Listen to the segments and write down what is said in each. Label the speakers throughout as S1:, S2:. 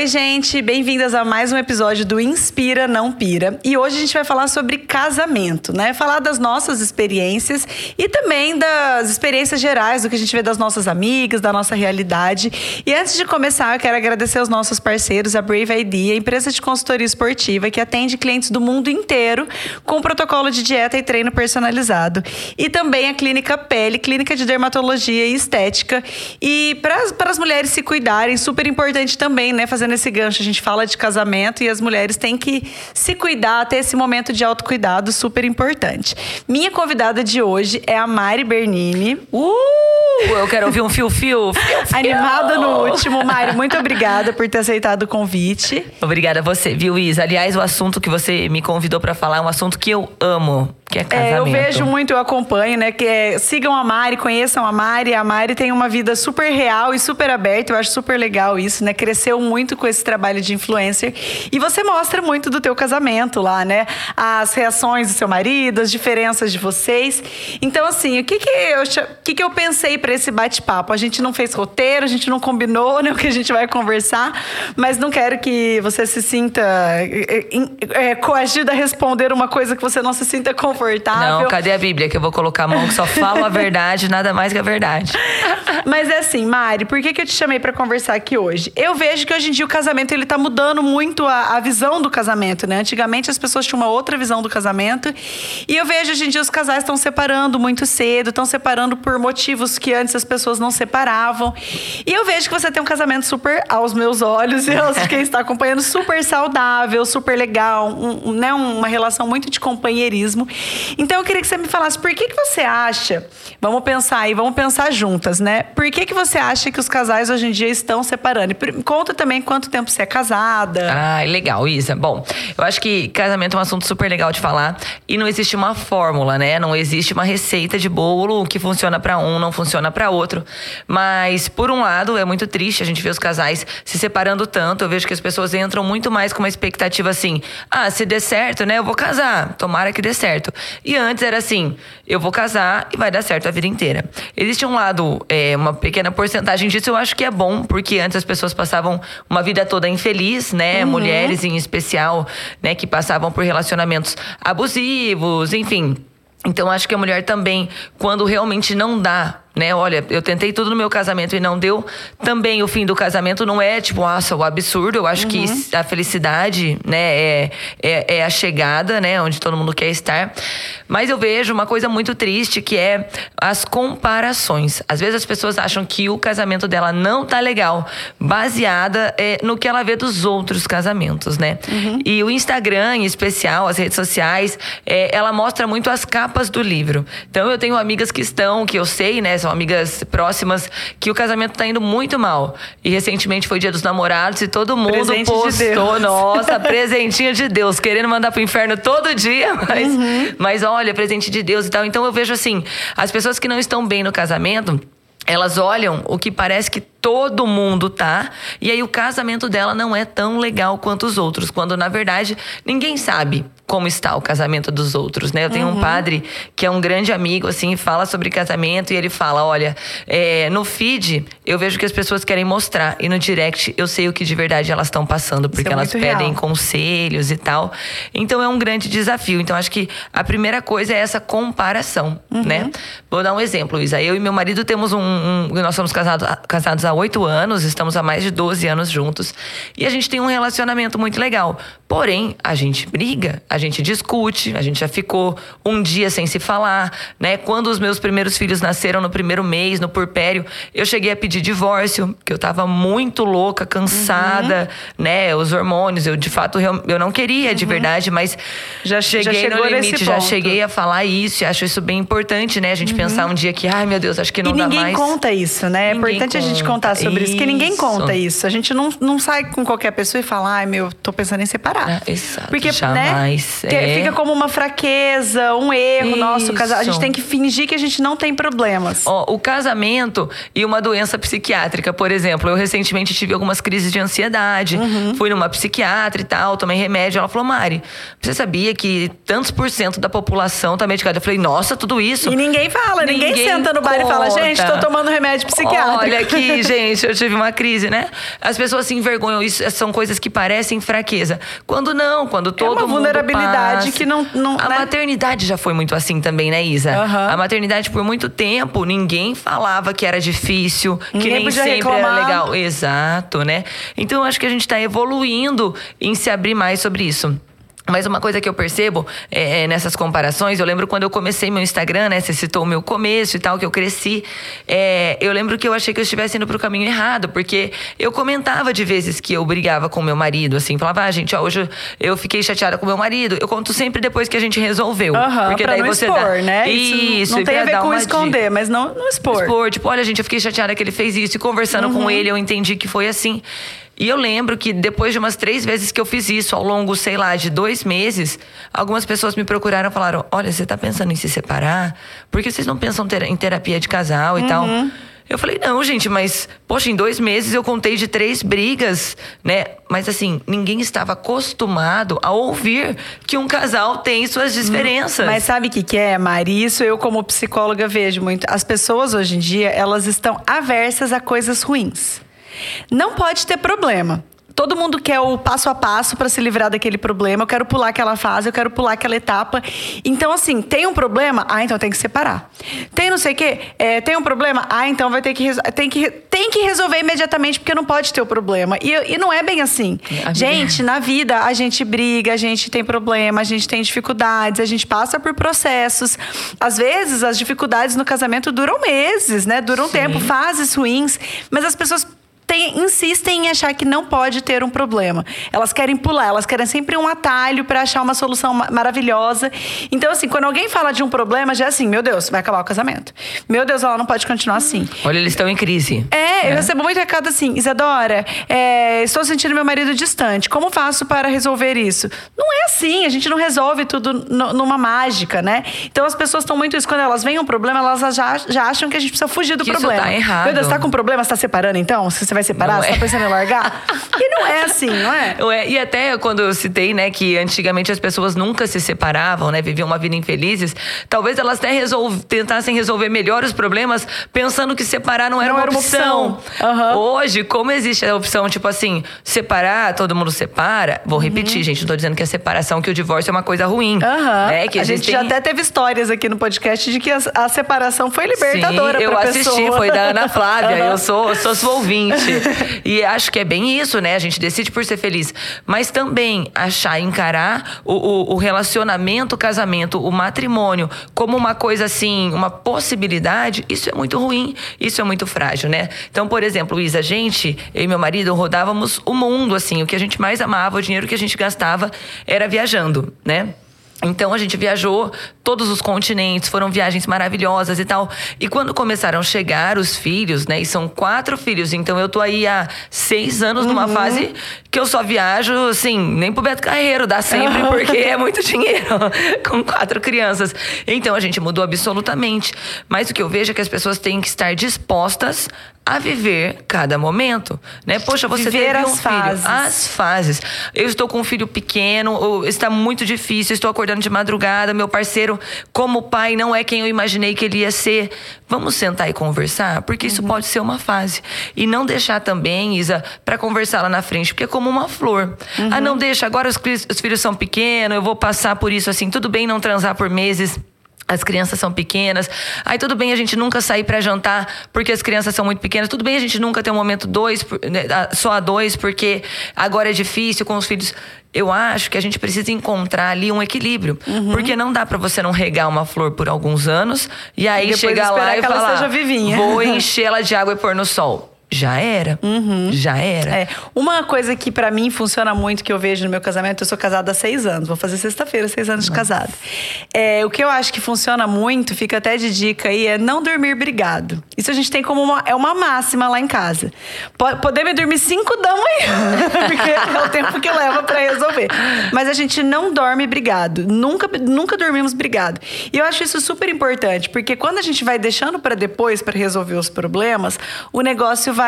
S1: Oi, gente, bem-vindas a mais um episódio do Inspira Não Pira. E hoje a gente vai falar sobre casamento, né? Falar das nossas experiências e também das experiências gerais, do que a gente vê das nossas amigas, da nossa realidade. E antes de começar, eu quero agradecer aos nossos parceiros, a Brave ID, a empresa de consultoria esportiva que atende clientes do mundo inteiro com protocolo de dieta e treino personalizado. E também a Clínica Pele, clínica de dermatologia e estética. E para as mulheres se cuidarem, super importante também, né? Fazer fazendo esse gancho, a gente fala de casamento e as mulheres têm que se cuidar, ter esse momento de autocuidado super importante. Minha convidada de hoje é a Mari Bernini.
S2: Uh! Eu quero ouvir um fio-fio.
S1: Animada no último. Mari, muito obrigada por ter aceitado o convite.
S2: Obrigada a você, viu, Isa? Aliás, o assunto que você me convidou para falar é um assunto que eu amo que é casamento.
S1: É, eu vejo muito, eu acompanho, né? Que é, sigam a Mari, conheçam a Mari. A Mari tem uma vida super real e super aberta. Eu acho super legal isso, né? Cresceu muito com esse trabalho de influencer. E você mostra muito do teu casamento lá, né? As reações do seu marido, as diferenças de vocês. Então, assim, o que que eu, o que que eu pensei para esse bate-papo? A gente não fez roteiro, a gente não combinou né, o que a gente vai conversar, mas não quero que você se sinta é, é, coagida a responder uma coisa que você não se sinta confortável confortável.
S2: Não, cadê a Bíblia? Que eu vou colocar a mão que só fala a verdade, nada mais que a verdade.
S1: Mas é assim, Mari, por que, que eu te chamei para conversar aqui hoje? Eu vejo que hoje em dia o casamento ele tá mudando muito a, a visão do casamento, né? Antigamente as pessoas tinham uma outra visão do casamento. E eu vejo hoje em dia os casais estão separando muito cedo, estão separando por motivos que antes as pessoas não separavam. E eu vejo que você tem um casamento super, aos meus olhos e aos de quem está acompanhando, super saudável, super legal, um, né? uma relação muito de companheirismo. Então eu queria que você me falasse por que, que você acha, vamos pensar aí, vamos pensar juntas, né? Por que, que você acha que os casais hoje em dia estão separando? E conta também quanto tempo você é casada.
S2: Ah, legal, Isa. Bom, eu acho que casamento é um assunto super legal de falar e não existe uma fórmula, né? Não existe uma receita de bolo que funciona para um, não funciona para outro. Mas, por um lado, é muito triste a gente ver os casais se separando tanto. Eu vejo que as pessoas entram muito mais com uma expectativa assim: ah, se der certo, né? Eu vou casar. Tomara que dê certo. E antes era assim: eu vou casar e vai dar certo a vida inteira. Existe um lado, é, uma pequena porcentagem disso eu acho que é bom, porque antes as pessoas passavam uma vida toda infeliz, né? Uhum. Mulheres em especial, né? Que passavam por relacionamentos abusivos, enfim. Então acho que a mulher também, quando realmente não dá né? Olha, eu tentei tudo no meu casamento e não deu. Também o fim do casamento não é tipo, nossa, o absurdo. Eu acho uhum. que a felicidade, né, é, é, é, a chegada, né, onde todo mundo quer estar. Mas eu vejo uma coisa muito triste que é as comparações. Às vezes as pessoas acham que o casamento dela não tá legal, baseada é, no que ela vê dos outros casamentos, né? Uhum. E o Instagram, em especial, as redes sociais, é, ela mostra muito as capas do livro. Então eu tenho amigas que estão, que eu sei, né, são amigas próximas, que o casamento tá indo muito mal. E recentemente foi dia dos namorados e todo mundo
S1: Presente
S2: postou, de nossa, presentinho de Deus, querendo mandar pro inferno todo dia, mas, uhum. mas olha, presente de Deus e tal. Então eu vejo assim, as pessoas que não estão bem no casamento, elas olham o que parece que todo mundo tá, e aí o casamento dela não é tão legal quanto os outros, quando na verdade ninguém sabe como está o casamento dos outros, né? Eu tenho uhum. um padre que é um grande amigo, assim, fala sobre casamento e ele fala: olha, é, no feed eu vejo que as pessoas querem mostrar e no direct eu sei o que de verdade elas estão passando, porque é elas pedem real. conselhos e tal. Então é um grande desafio. Então acho que a primeira coisa é essa comparação, uhum. né? Vou dar um exemplo, Luísa. Eu e meu marido temos um, um. nós somos casados, casados há oito anos, estamos há mais de 12 anos juntos e a gente tem um relacionamento muito legal. Porém, a gente briga, a gente discute, a gente já ficou um dia sem se falar, né? Quando os meus primeiros filhos nasceram no primeiro mês, no purpério, eu cheguei a pedir divórcio, que eu tava muito louca, cansada, uhum. né? Os hormônios, eu de fato eu não queria de uhum. verdade, mas já cheguei já no limite, já cheguei a falar isso e acho isso bem importante, né? A gente uhum. pensar um dia que, ai meu Deus, acho que não
S1: e
S2: dá mais.
S1: E ninguém conta isso, né? É importante conta. a gente contar sobre isso, isso, que ninguém conta isso. A gente não, não sai com qualquer pessoa e fala, ai meu, tô pensando em separar.
S2: É, exato, Porque, né, jamais. Né? É.
S1: Fica como uma fraqueza, um erro nosso. casa- A gente
S2: Isso.
S1: tem que fingir que a gente não tem problemas.
S2: Ó, o casamento e uma doença psiquiátrica, por exemplo. Eu recentemente tive algumas crises de ansiedade.
S1: Uhum.
S2: Fui numa psiquiatra e tal, tomei remédio. Ela falou, Mari, você sabia que tantos por cento da população tá medicada? Eu falei, nossa, tudo isso?
S1: E ninguém fala, ninguém,
S2: Ninguém
S1: senta no bar e fala, gente, tô tomando remédio psiquiátrico.
S2: Olha aqui, gente, eu tive uma crise, né? As pessoas se envergonham. Isso são coisas que parecem fraqueza. Quando não, quando todo
S1: É uma
S2: mundo
S1: vulnerabilidade
S2: passa.
S1: que não- não,
S2: A
S1: né?
S2: maternidade já foi muito assim também, né, Isa?
S1: Aham.
S2: A maternidade, por muito tempo, ninguém falava que era difícil, que
S1: Ninguém
S2: nem sempre
S1: reclamar.
S2: era legal. Exato, né? Então, eu acho que a gente tá evoluindo em se abrir mais sobre isso. Mas uma coisa que eu percebo é, é, nessas comparações, eu lembro quando eu comecei meu Instagram, né? Você citou o meu começo e tal, que eu cresci. é, eu lembro que eu achei que eu estivesse indo pro caminho errado, porque eu comentava de vezes que eu brigava com meu marido, assim, falava, ah, gente, ó, hoje eu fiquei chateada com meu marido. Eu conto sempre depois que a gente resolveu.
S1: Aham,
S2: porque daí você
S1: expor,
S2: dá.
S1: né?
S2: Isso,
S1: não
S2: e
S1: tem a ver com esconder,
S2: dica.
S1: mas não, não expor.
S2: Expor, tipo, olha, gente, eu fiquei chateada que ele fez isso. E conversando
S1: Uhum.
S2: com ele, eu entendi que foi assim. E eu lembro que depois de umas três vezes que eu fiz isso, ao longo, sei lá, de dois meses, algumas pessoas me procuraram e falaram: Olha, você tá pensando em se separar? Por que vocês não pensam ter- em terapia de casal e tal?
S1: Uhum.
S2: Eu falei, não, gente, mas, poxa, em dois meses eu contei de três brigas, né? Mas assim, ninguém estava acostumado a ouvir que um casal tem suas diferenças.
S1: Mas sabe o que, que é, Mari? Isso eu, como psicóloga, vejo muito. As pessoas hoje em dia, elas estão aversas a coisas ruins. Não pode ter problema. Todo mundo quer o passo a passo para se livrar daquele problema. Eu quero pular aquela fase, eu quero pular aquela etapa. Então, assim, tem um problema? Ah, então tem que separar. Tem não sei o quê? É, tem um problema? Ah, então vai ter que, tem que tem que resolver imediatamente, porque não pode ter o problema. E, e não é bem assim.
S2: A vida-
S1: Gente, na vida a gente briga, a gente tem problema, a gente tem dificuldades, a gente passa por processos. Às vezes as dificuldades no casamento duram meses, né? Duram
S2: Sim.
S1: tempo, fases ruins, mas as pessoas têm- insistem em achar que não pode ter um problema. Elas querem pular, elas querem sempre um atalho para achar uma solução ma- maravilhosa. Então, assim, quando alguém fala de um problema, já é assim, meu Deus, vai acabar o casamento. Meu Deus, ela não pode continuar assim.
S2: Olha, eles estão em crise.
S1: É, eu recebo muito recado assim, Isadora, é, estou sentindo meu marido distante. Como faço para resolver isso? Não é assim, a gente não resolve tudo no- numa mágica, né? Então as pessoas estão muito isso. Quando elas veem um problema, elas já, já acham que a gente precisa fugir do
S2: Que isso
S1: problema.
S2: tá errado.
S1: Meu Deus, tá com problema? Você tá separando então? Você vai separar?
S2: Não
S1: Você
S2: é.
S1: tá pensando em largar? e não é assim, não é?
S2: E até quando eu citei, né, que antigamente as pessoas nunca se separavam, né, viviam uma vida infelizes, talvez elas até resol- tentassem resolver melhor os problemas pensando que separar não era,
S1: Não
S2: uma,
S1: era uma
S2: opção.
S1: opção. Aham.
S2: Hoje, como existe a opção, tipo assim, separar, todo mundo separa, vou repetir, gente, não tô dizendo que a separação, que o divórcio é uma coisa ruim.
S1: Uhum.
S2: Né, que
S1: a gente
S2: existem-
S1: já até teve histórias aqui no podcast de que a, a separação foi libertadora
S2: Sim, eu assisti,
S1: pessoa.
S2: foi da Ana Flávia. Eu sou, sou sua ouvinte. e acho que é bem isso, né? A gente decide por ser feliz. Mas também achar, encarar o, o, o relacionamento, o casamento, o matrimônio como uma coisa assim, uma possibilidade, isso é muito ruim, isso é muito frágil, né? Então, por exemplo, Isa, a gente, eu e meu marido, rodávamos o mundo, assim. O que a gente mais amava, o dinheiro que a gente gastava era viajando, né? Então a gente viajou todos os continentes, foram viagens maravilhosas e tal. E quando começaram a chegar os filhos, né? E são quatro filhos, então eu tô aí há seis anos numa fase que eu só viajo, assim, nem pro Beto Carreiro, dá sempre, porque é muito dinheiro com quatro crianças. Então a gente mudou absolutamente. Mas o que eu vejo é que as pessoas têm que estar dispostas a viver cada momento, né? Poxa, você
S1: Viver
S2: teve um
S1: as
S2: filho.
S1: fases.
S2: As fases. Eu estou com um filho pequeno, está muito difícil, estou acordando de madrugada, meu parceiro, como pai, não é quem eu imaginei que ele ia ser. Vamos sentar e conversar? Porque isso pode ser uma fase. E não deixar também, Isa, para conversar lá na frente, porque é como uma flor. Ah, não deixa, agora os, os filhos são pequenos, eu vou passar por isso assim, tudo bem não transar por meses. As crianças são pequenas. Aí tudo bem a gente nunca sair para jantar porque as crianças são muito pequenas. Tudo bem a gente nunca ter um momento dois, né, só a dois, porque agora é difícil com os filhos. Eu acho que a gente precisa encontrar ali um equilíbrio.
S1: Uhum.
S2: Porque não dá para você não regar uma flor por alguns anos e aí
S1: depois
S2: chegar lá e falar: vou encher ela de água e pôr no sol. Já era.
S1: Uhum.
S2: Já era.
S1: É. Uma coisa que para mim funciona muito, que eu vejo no meu casamento, eu sou casada há seis anos. Vou fazer sexta-feira, seis anos de casada. É, o que eu acho que funciona muito, fica até de dica aí, é não dormir brigado. Isso a gente tem como uma, é uma máxima lá em casa. Podemos dormir cinco da manhã, porque é o tempo que leva para resolver. Mas a gente não dorme brigado. Nunca, nunca dormimos brigado. E eu acho isso super importante, porque quando a gente vai deixando para depois para resolver os problemas, o negócio vai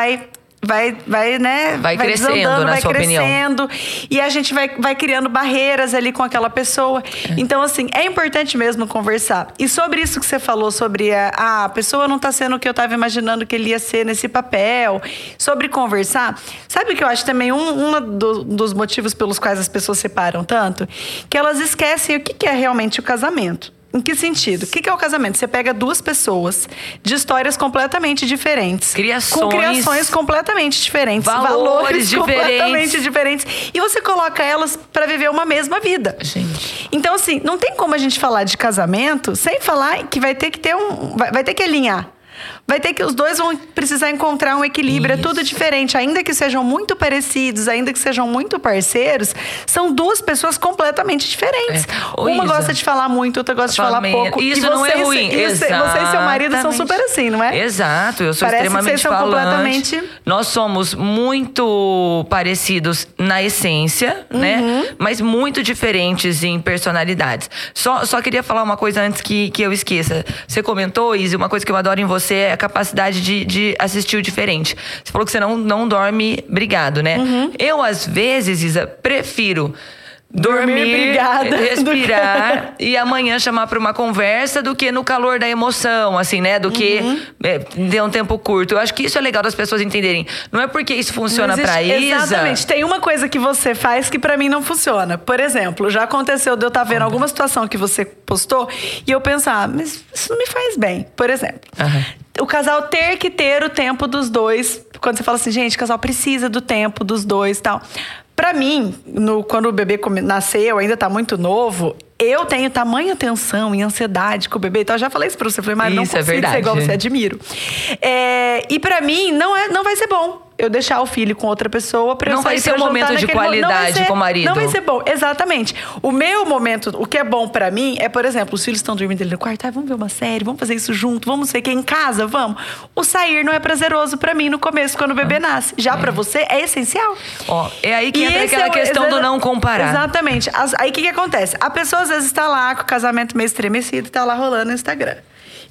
S1: vai, vai, né?
S2: Vai, vai crescendo, na
S1: vai
S2: sua
S1: crescendo.
S2: Opinião.
S1: E a gente vai, vai criando barreiras ali com aquela pessoa. É. Então, assim, é importante mesmo conversar. E sobre isso que você falou, sobre a, ah, a pessoa não está sendo o que eu estava imaginando que ele ia ser nesse papel. Sobre conversar, sabe o que eu acho também um, um do, dos motivos pelos quais as pessoas separam tanto? Que elas esquecem o que, que é realmente o casamento. Em que sentido? O que é o casamento? Você pega duas pessoas de histórias completamente diferentes.
S2: Criações.
S1: Com criações completamente diferentes.
S2: Valores, valores diferentes.
S1: completamente diferentes. E você coloca elas para viver uma mesma vida.
S2: Gente.
S1: Então, assim, não tem como a gente falar de casamento sem falar que vai ter que ter um. Vai, vai ter que alinhar vai ter que os dois vão precisar encontrar um equilíbrio. Isso. É tudo diferente, ainda que sejam muito parecidos, ainda que sejam muito parceiros, são duas pessoas completamente diferentes. É. Uma Isa, gosta de falar muito, outra gosta de falar pouco.
S2: Isso não é ruim.
S1: Isso, você e seu marido são super assim, não é?
S2: Exato, eu sou Parece extremamente que vocês são completamente. Nós somos muito parecidos na essência, né? uhum. né? Mas muito diferentes em personalidades. Só, só queria falar uma coisa antes que, que eu esqueça. Você comentou, Izzy, uma coisa que eu adoro em você é a capacidade de, de assistir o diferente. Você falou que você não, não dorme brigado, né? Uhum. Eu, às vezes, Isa, prefiro dormir, respirar e amanhã chamar para uma conversa do que no calor da emoção, assim, né? Do que uhum. é, ter um tempo curto. Eu acho que isso é legal das pessoas entenderem. Não é porque isso funciona para Isa.
S1: Exatamente. Tem uma coisa que você faz que para mim não funciona. Por exemplo, já aconteceu de eu estar tá vendo alguma situação que você postou e eu pensar, ah, mas isso não me faz bem. Por exemplo, uhum. O casal ter que ter o tempo dos dois. Quando você fala assim, gente, o casal precisa do tempo dos dois e tal. Para mim, no, quando o bebê nasceu, ainda está muito novo, eu tenho tamanha tensão e ansiedade com o bebê. Então, eu já falei isso pra você. Falei, mas não consigo é ser igual você, admiro. É, e para mim, não, é, não vai ser bom eu deixar o filho com outra pessoa para eu
S2: Não
S1: vai
S2: ser um momento de qualidade ser, com o marido.
S1: Não vai ser bom, exatamente. O meu momento, o que é bom para mim é, por exemplo, os filhos estão dormindo ali no quarto, ah, vamos ver uma série, vamos fazer isso junto, vamos ver que é em casa, vamos. O sair não é prazeroso para mim no começo, quando o bebê ah, nasce. Já é. para você é essencial.
S2: Ó, é aí que e entra aquela é, questão do não comparar.
S1: Exatamente. As, aí o que, que acontece? A pessoa às vezes está lá com o casamento meio estremecido, está lá rolando no Instagram.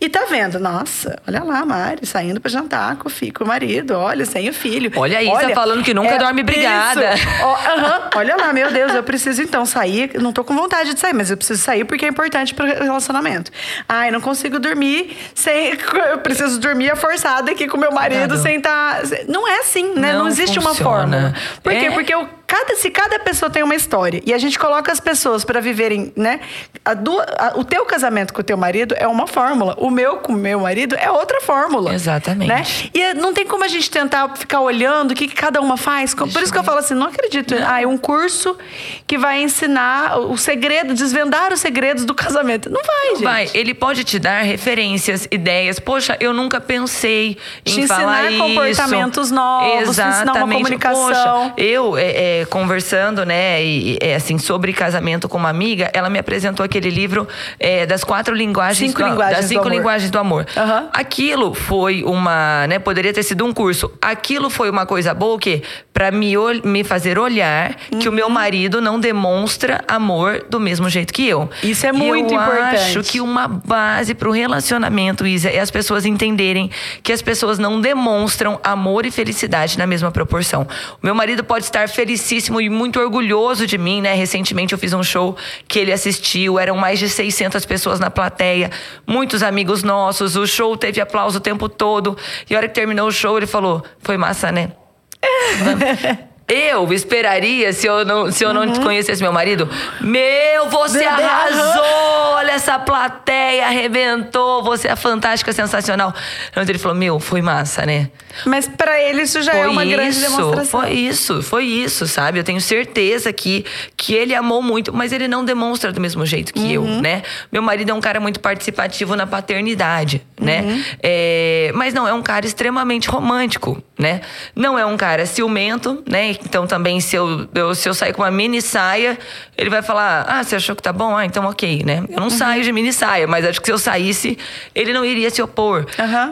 S1: E tá vendo, nossa, olha lá, Mari, saindo para jantar com o, filho, com o marido, olha, sem o filho.
S2: Olha aí, olha, tá falando que nunca é, dorme brigada.
S1: Oh, uh -huh, olha lá, meu Deus, eu preciso então sair. Não tô com vontade de sair, mas eu preciso sair porque é importante pro relacionamento. Ai, não consigo dormir sem. Eu preciso dormir forçada aqui com meu marido sem estar. Tá... Não é assim, né? Não, não existe funciona. uma forma. Por quê? É. Porque eu cada, se cada pessoa tem uma história e a gente coloca as pessoas para viverem, né? A do, a, o teu casamento com o teu marido é uma fórmula, o meu com o meu marido é outra fórmula.
S2: Exatamente.
S1: Né? E não tem como a gente tentar ficar olhando o que, que cada uma faz. Por isso que eu falo assim, não acredito. Não. Ah, é um curso que vai ensinar o segredo, desvendar os segredos do casamento. Não vai, gente.
S2: Vai. Ele pode te dar referências, ideias. Poxa, eu nunca pensei em te falar
S1: ensinar comportamentos novos, Exatamente. ensinar uma comunicação.
S2: Poxa, eu é, é, conversando, né, e, é, assim, sobre casamento com uma amiga, ela me apresentou aquele livro é, das quatro linguagens
S1: cinco do, linguagens
S2: das cinco
S1: do
S2: linguagens do amor.
S1: Uhum.
S2: Aquilo foi uma, né, poderia ter sido um curso. Aquilo foi uma coisa boa que para me, me fazer olhar uhum. que o meu uhum. marido não demonstra amor do mesmo jeito que eu.
S1: Isso é muito
S2: eu
S1: importante.
S2: Eu acho que uma base para o relacionamento, Isa, é as pessoas entenderem que as pessoas não demonstram amor e felicidade na mesma proporção. O meu marido pode estar feliz felicíssimo e muito orgulhoso de mim, né? Recentemente eu fiz um show que ele assistiu, eram mais de 600 pessoas na plateia, muitos amigos nossos. O show teve aplauso o tempo todo. E a hora que terminou o show, ele falou: Foi massa, né? Eu esperaria, se eu não, se eu não
S1: Uhum.
S2: conhecesse meu marido, meu, você
S1: Bebê,
S2: arrasou! Olha essa plateia, arrebentou, você é fantástica, sensacional. Então ele falou, meu, foi massa, né?
S1: Mas pra ele isso já é uma grande demonstração.
S2: Foi isso, foi isso, sabe? Eu tenho certeza que, que ele amou muito, mas ele não demonstra do mesmo jeito que eu,
S1: Uhum.
S2: né? Meu marido é um cara muito participativo na paternidade, né?
S1: Uhum.
S2: É, mas não, é um cara extremamente romântico, né? Não é um cara ciumento, né? Então também se eu, eu- se eu sair com uma mini saia, ele vai falar, ah, você achou que tá bom? Ah, então ok, né? Eu não
S1: Uhum.
S2: saio de mini saia, mas acho que se eu saísse, ele não iria se opor.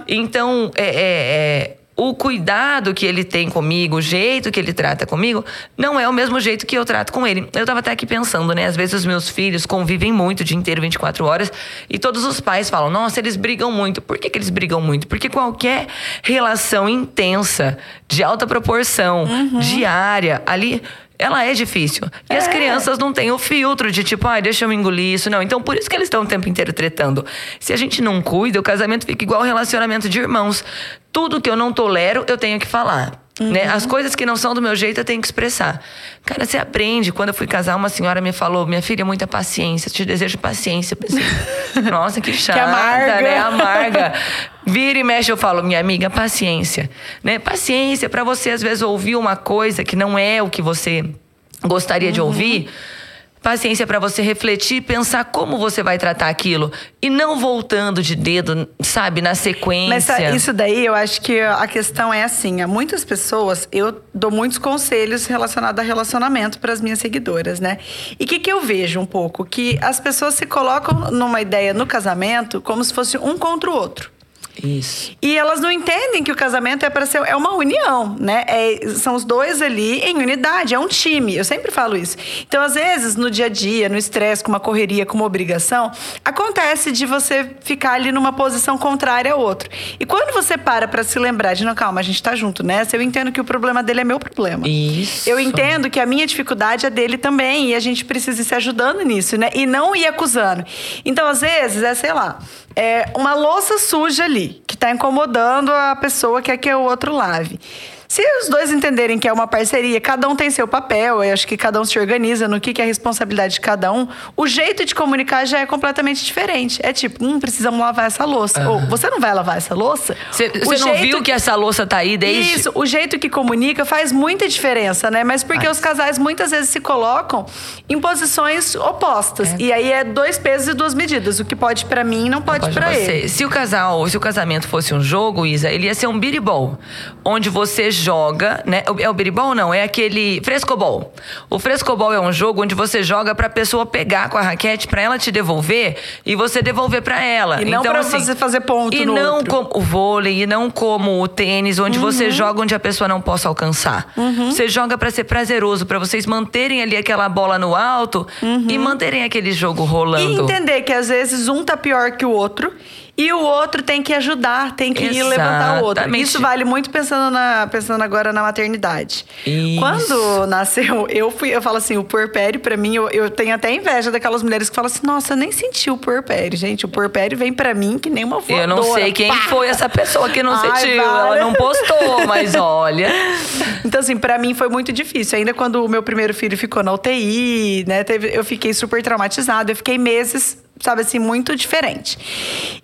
S2: Então, é, é- é, o cuidado que ele tem comigo, o jeito que ele trata comigo, não é o mesmo jeito que eu trato com ele. Eu tava até aqui pensando, né? Às vezes os meus filhos convivem muito o dia inteiro, 24 horas, e todos os pais falam: nossa, eles brigam muito. Por que, que eles brigam muito? Porque qualquer relação intensa, de alta proporção, diária, ali. Ela é difícil. E as
S1: É.
S2: crianças não têm o filtro de tipo, ai, deixa eu me engolir isso. Não. Então, por isso que eles estão o tempo inteiro tretando. Se a gente não cuida, o casamento fica igual relacionamento de irmãos. Tudo que eu não tolero, eu tenho que falar. Né? As coisas que não são do meu jeito, eu tenho que expressar. Cara, você aprende. Quando eu fui casar, uma senhora me falou: Minha filha, muita paciência, te desejo paciência. Eu pensei, Nossa, que chata,
S1: amarga.
S2: né? Amarga. Vira e mexe, eu falo, minha amiga, paciência. Né? Paciência para você, às vezes, ouvir uma coisa que não é o que você gostaria
S1: Uhum.
S2: de ouvir. Paciência para você refletir pensar como você vai tratar aquilo. E não voltando de dedo, sabe, na sequência.
S1: Mas isso daí, eu acho que a questão é assim: há muitas pessoas, eu dou muitos conselhos relacionados a relacionamento para as minhas seguidoras, né? E o que, que eu vejo um pouco? Que as pessoas se colocam numa ideia no casamento como se fosse um contra o outro.
S2: Isso.
S1: E elas não entendem que o casamento é para ser é uma união, né? É- são os dois ali em unidade, é um time. Eu sempre falo isso. Então, às vezes, no dia a dia, no estresse, com uma correria, com uma obrigação, acontece de você ficar ali numa posição contrária ao outro. E quando você para para se lembrar de, não, calma, a gente tá junto nessa, eu entendo que o problema dele é meu problema.
S2: Isso.
S1: Eu entendo que a minha dificuldade é dele também e a gente precisa ir se ajudando nisso, né? E não ir acusando. Então, às vezes, é, sei lá, é uma louça suja ali, que tá incomodando a pessoa que quer que o outro lave. Se os dois entenderem que é uma parceria, cada um tem seu papel, eu acho que cada um se organiza no que, que é a responsabilidade de cada um, o jeito de comunicar já é completamente diferente. É tipo, hum, precisamos lavar essa louça. Ou, você não vai lavar essa louça?
S2: Você não viu que essa louça tá aí desde.
S1: isso, o jeito que comunica faz muita diferença, né? Mas porque
S2: Faz.
S1: os casais muitas vezes se colocam em posições opostas. E aí é dois pesos e duas medidas. O que pode pra mim não pode,
S2: Pode
S1: pra
S2: você.
S1: ele.
S2: Se o casal, se o casamento fosse um jogo, Isa, ele ia ser um biribol, onde você joga, né? É o biribol não, é aquele frescobol. O frescobol é um jogo onde você joga pra pessoa pegar com a raquete pra ela te devolver e você devolver pra ela.
S1: E não
S2: então,
S1: pra
S2: assim,
S1: você fazer ponto
S2: E não
S1: outro.
S2: como o vôlei, e não como o tênis, onde
S1: Uhum.
S2: você joga onde a pessoa não possa alcançar. Você joga pra ser prazeroso, pra vocês manterem ali aquela bola no alto e manterem aquele jogo
S1: Uhum. E
S2: rolando.
S1: entender que às vezes um tá pior que o outro. E o outro tem que ajudar, tem que ir levantar o outro.
S2: Exatamente.
S1: Isso vale muito pensando, na, pensando agora na maternidade.
S2: Isso.
S1: Quando nasceu, eu fui, eu falo assim, o puerpério, pra mim, eu, eu tenho até inveja daquelas mulheres que falam assim, nossa, eu nem senti o puerpério, gente. O puerpério vem pra mim que nem uma voadora.
S2: Eu não sei quem
S1: Pá!
S2: foi essa pessoa que não
S1: Ai,
S2: sentiu.
S1: para.
S2: Ela não postou, mas olha.
S1: Então, assim, pra mim foi muito difícil. Ainda quando o meu primeiro filho ficou na UTI, né? teve- eu fiquei super traumatizada. Eu fiquei meses, sabe assim, muito diferente.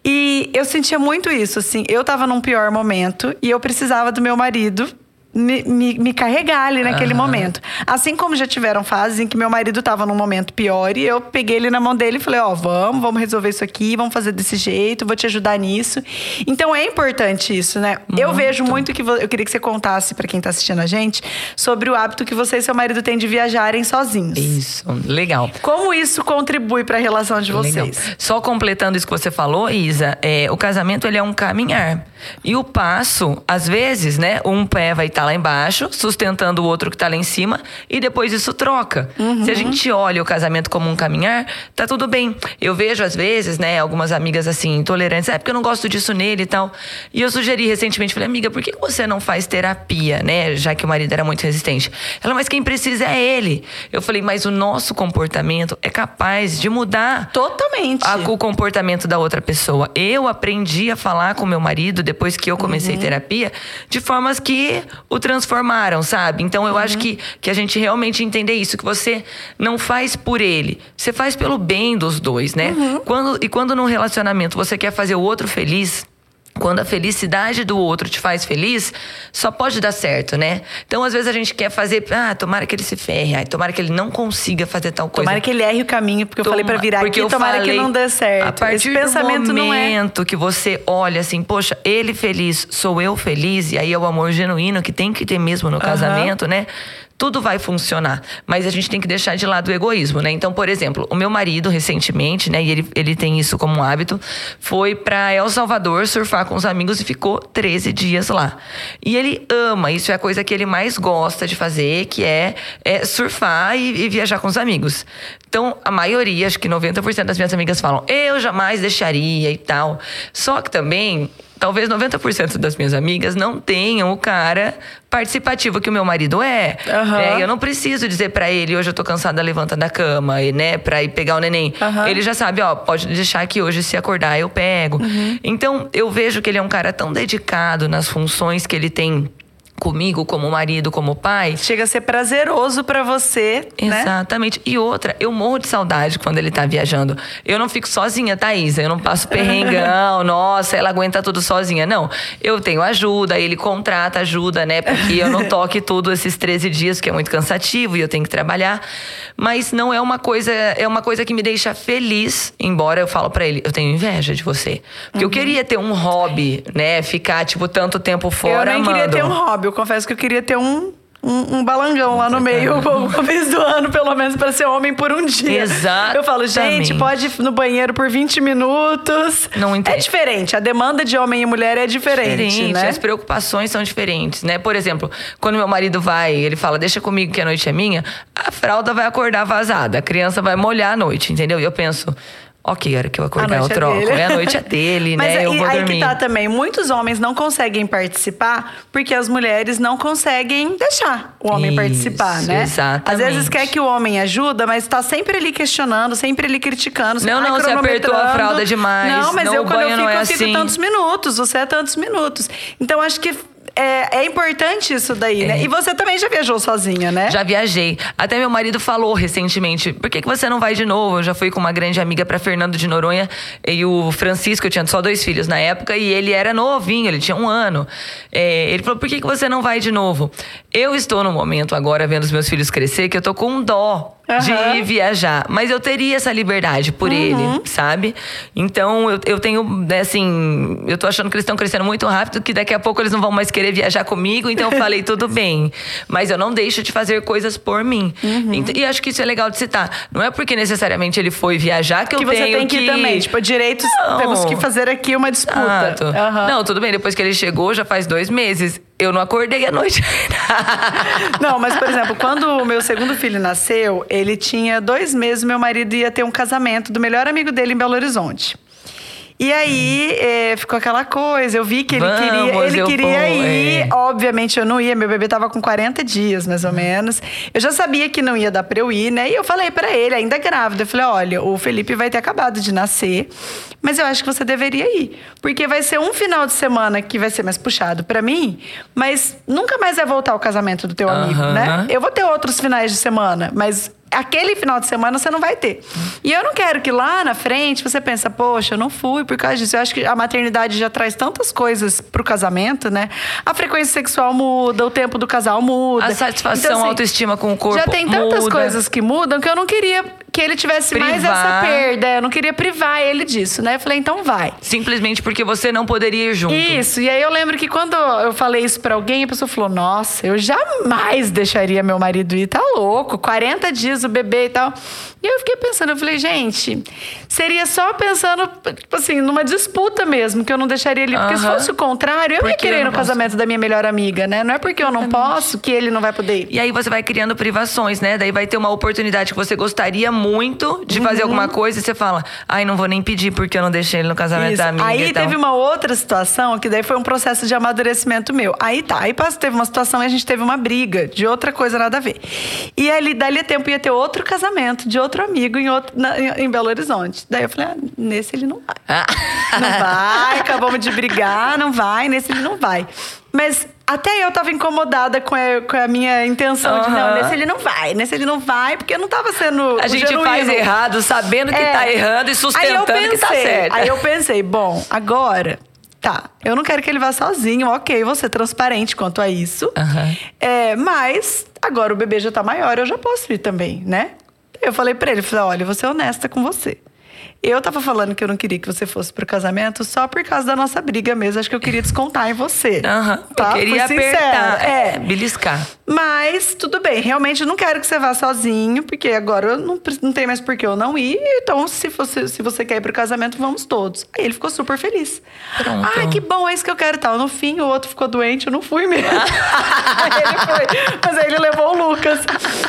S1: E eu sentia muito isso, assim. Eu tava num pior momento e eu precisava do meu marido. Me, me, me carregar ali naquele
S2: Aham.
S1: momento. Assim como já tiveram fases em que meu marido tava num momento pior e eu peguei ele na mão dele e falei: Ó, vamos, vamos resolver isso aqui, vamos fazer desse jeito, vou te ajudar nisso. Então é importante isso, né? Eu vejo muito que. Eu queria que você contasse pra quem tá assistindo a gente sobre o hábito que você e seu marido têm de viajarem sozinhos.
S2: Isso, legal.
S1: Como isso contribui pra relação de
S2: Legal.
S1: vocês?
S2: Só completando isso que você falou, Isa, é, o casamento ele é um caminhar. E o passo, às vezes, né, um pé vai estar lá embaixo, sustentando o outro que tá lá em cima, e depois isso troca. Se a gente olha o casamento como um caminhar, tá tudo bem. Eu vejo, às vezes, né, algumas amigas assim, intolerantes, é porque eu não gosto disso nele e tal. E eu sugeri recentemente, falei, amiga, por que que você não faz terapia, né? Já que o marido era muito resistente. Ela, mas quem precisa é ele. Eu falei, mas o nosso comportamento é capaz de mudar
S1: Totalmente.
S2: a- o comportamento da outra pessoa. Eu aprendi a falar com meu marido depois que eu comecei terapia, de formas que o transformaram, sabe? Então eu acho que, que a gente realmente entender isso, que você não faz por ele, você faz pelo bem dos dois, né? Quando, e quando num relacionamento você quer fazer o outro feliz, quando a felicidade do outro te faz feliz, só pode dar certo, né? Então, às vezes a gente quer fazer, ah, tomara que ele se ferre, ai, tomara que ele não consiga fazer tal coisa.
S1: Tomara que ele erre o caminho, porque eu falei pra virar
S2: Porque
S1: aqui,
S2: eu
S1: tomara
S2: falei,
S1: que não dê certo.
S2: A partir
S1: Esse pensamento
S2: do
S1: não é.
S2: momento que você olha assim, poxa, ele feliz, sou eu feliz, e aí é o amor genuíno que tem que ter mesmo no casamento, né? Tudo vai funcionar, mas a gente tem que deixar de lado o egoísmo, né? Então, por exemplo, o meu marido recentemente, né, e ele, ele tem isso como um hábito, foi para El Salvador surfar com os amigos e ficou 13 dias lá. E ele ama, isso é a coisa que ele mais gosta de fazer, que é, é surfar e, e viajar com os amigos. Então, a maioria, acho que 90% das minhas amigas falam, eu jamais deixaria e tal. Só que também, talvez 90% das minhas amigas não tenham o cara participativo que o meu marido é.
S1: Aham.
S2: né? Eu não preciso dizer pra ele, hoje eu tô cansada, levanta da cama, e, né, pra ir pegar o neném.
S1: Aham.
S2: Ele já sabe, ó, pode deixar que hoje se acordar eu pego.
S1: Uhum.
S2: Então, eu vejo que ele é um cara tão dedicado nas funções que ele tem comigo, como marido, como pai,
S1: Chega a ser prazeroso pra você, né?
S2: Exatamente. E outra, eu morro de saudade quando ele tá viajando. Eu não fico sozinha, Thaís. Eu não passo perrengão, nossa, ela aguenta tudo sozinha. Não. Eu tenho ajuda, ele contrata ajuda, né? Porque eu não toque tudo esses 13 dias, que é muito cansativo e eu tenho que trabalhar. Mas não é uma coisa, é uma coisa que me deixa feliz, embora eu falo pra ele, eu tenho inveja de você. Porque eu queria ter um hobby, né? Ficar, tipo, tanto tempo fora.
S1: eu nem queria
S2: amando.
S1: ter um hobby, eu confesso que eu queria ter um, um, um balangão lá no meio, uma vez do ano, pelo menos, pra ser homem por um dia. Eu falo, gente, pode ir no banheiro por 20 minutos.
S2: Não
S1: É
S2: entendo.
S1: diferente, a demanda de homem e mulher é diferente,
S2: diferente,
S1: né?
S2: as preocupações são diferentes, né? Por exemplo, quando meu marido vai, ele fala, deixa comigo que a noite é minha, a fralda vai acordar vazada, a criança vai molhar a noite, entendeu? E eu penso, ok, a hora que eu acordar eu
S1: é
S2: troco. É a noite é dele,
S1: Mas
S2: né?
S1: aí,
S2: eu vou
S1: aí
S2: dormir.
S1: que tá também. Muitos homens não conseguem participar porque as mulheres não conseguem deixar o homem
S2: Isso,
S1: participar, né?
S2: exatamente.
S1: Às vezes quer que o homem ajuda, mas tá sempre ali questionando, sempre ali criticando.
S2: Não, não, você apertou a fralda demais,
S1: Não, mas
S2: não,
S1: eu quando eu fico,
S2: é
S1: eu fico
S2: assim.
S1: tantos minutos, você é tantos minutos. Então acho que é, é importante isso daí, né? E você também já viajou sozinha, né?
S2: Já viajei. Até meu marido falou recentemente: por que, que você não vai de novo? Eu já fui com uma grande amiga para Fernando de Noronha e o Francisco, eu tinha só dois filhos na época, e ele era novinho, ele tinha um ano. É, ele falou: por que, que você não vai de novo? Eu estou no momento agora, vendo os meus filhos crescer, que eu tô com dó. De
S1: Aham.
S2: ir viajar, mas eu teria essa liberdade por ele, sabe? Então eu, eu tenho, né, assim, eu tô achando que eles estão crescendo muito rápido, que daqui a pouco eles não vão mais querer viajar comigo, então eu falei, tudo bem. Mas eu não deixo de fazer coisas por mim. Ent- E acho que isso é legal de citar. Não é porque necessariamente ele foi viajar que,
S1: que
S2: eu
S1: você
S2: tenho
S1: tem que ir também. Tipo, direitos,
S2: Não.
S1: temos que fazer aqui uma disputa. Aham.
S2: Não, tudo bem, depois que ele chegou, já faz dois meses. Eu não acordei à noite.
S1: Não, mas, por exemplo, quando o meu segundo filho nasceu, ele tinha dois meses, meu marido ia ter um casamento do melhor amigo dele em Belo Horizonte. E aí é, ficou aquela coisa, eu vi que ele
S2: Vamos,
S1: queria, ele queria
S2: vou,
S1: ir.
S2: é.
S1: Obviamente eu não ia, meu bebê tava com 40 dias, mais ou menos. Eu já sabia que não ia dar pra eu ir, né? E eu falei pra ele, ainda grávida, eu falei: olha, o Felipe vai ter acabado de nascer, mas eu acho que você deveria ir. Porque vai ser um final de semana que vai ser mais puxado pra mim, mas nunca mais vai voltar o casamento do teu amigo,
S2: Aham.
S1: né? Eu vou ter outros finais de semana, mas aquele final de semana você não vai ter. E eu não quero que lá na frente você pensa, poxa, eu não fui por causa disso. Eu acho que a maternidade já traz tantas coisas pro casamento, né? A frequência sexual muda, o tempo do casal muda.
S2: A satisfação,
S1: Então, assim,
S2: a autoestima com o corpo
S1: Já tem tantas
S2: muda.
S1: coisas que mudam que eu não queria que ele tivesse mais essa
S2: Privar.
S1: perda. Eu não queria privar ele disso, né? Eu falei, então vai.
S2: Simplesmente porque você não poderia ir junto.
S1: Isso, e aí eu lembro que quando eu falei isso pra alguém, a pessoa falou: Nossa, eu jamais deixaria meu marido ir, tá louco, 40 dias o bebê e tal. E eu fiquei pensando, eu falei, gente, seria só pensando, tipo assim, numa disputa mesmo, que eu não deixaria ele. Porque se
S2: Aham.
S1: fosse o contrário, eu ia
S2: Porque
S1: querer
S2: eu
S1: ir no
S2: posso.
S1: casamento da minha melhor amiga, né? Não é porque eu não posso que ele não vai poder ir.
S2: E aí você vai criando privações, né? Daí vai ter uma oportunidade que você gostaria muito de fazer
S1: Uhum.
S2: alguma coisa e você fala, ai, não vou nem pedir porque eu não deixei ele no casamento
S1: Isso.
S2: da amiga.
S1: Aí
S2: e
S1: teve uma outra situação que daí foi um processo de amadurecimento meu. Aí tá, aí teve uma situação e a gente teve uma briga de outra coisa nada a ver. E ali dali a tempo ia ter outro casamento de outro amigo em, outro, na- em, Belo Horizonte. Daí eu falei, ah, nesse ele não vai.
S2: Ah.
S1: Não vai, acabamos de brigar, não vai, nesse ele não vai. Mas até eu tava incomodada com a, com a minha intenção de, não, nesse ele não vai, nesse ele não vai, porque eu não tava sendo
S2: A gente
S1: genuíno.
S2: faz errado sabendo que
S1: É.
S2: tá errando e sustentando
S1: pensei,
S2: que tá certo.
S1: Aí eu pensei, bom, agora, tá, eu não quero que ele vá sozinho, ok, vou ser transparente quanto a isso.
S2: Aham.
S1: É, mas agora o bebê já tá maior, eu já posso ir também, né? Eu falei pra ele, falei, olha, vou ser honesta com você. Eu tava falando que eu não queria que você fosse pro casamento só por causa da nossa briga mesmo. Acho que eu queria descontar em você.
S2: Aham.
S1: Tá?
S2: Eu queria
S1: Fui sincera.
S2: apertar,
S1: É.
S2: beliscar.
S1: Mas tudo bem, realmente eu não quero que você vá sozinho, porque agora eu não, não tem mais por que eu não ir. Então, se você, se você quer ir pro casamento, vamos todos. Aí ele ficou super feliz.
S2: Pronto.
S1: Ai, que bom, é isso que eu quero e tal. No fim, o outro ficou doente, eu não fui mesmo. aí ele foi. Mas aí ele levou o Lucas.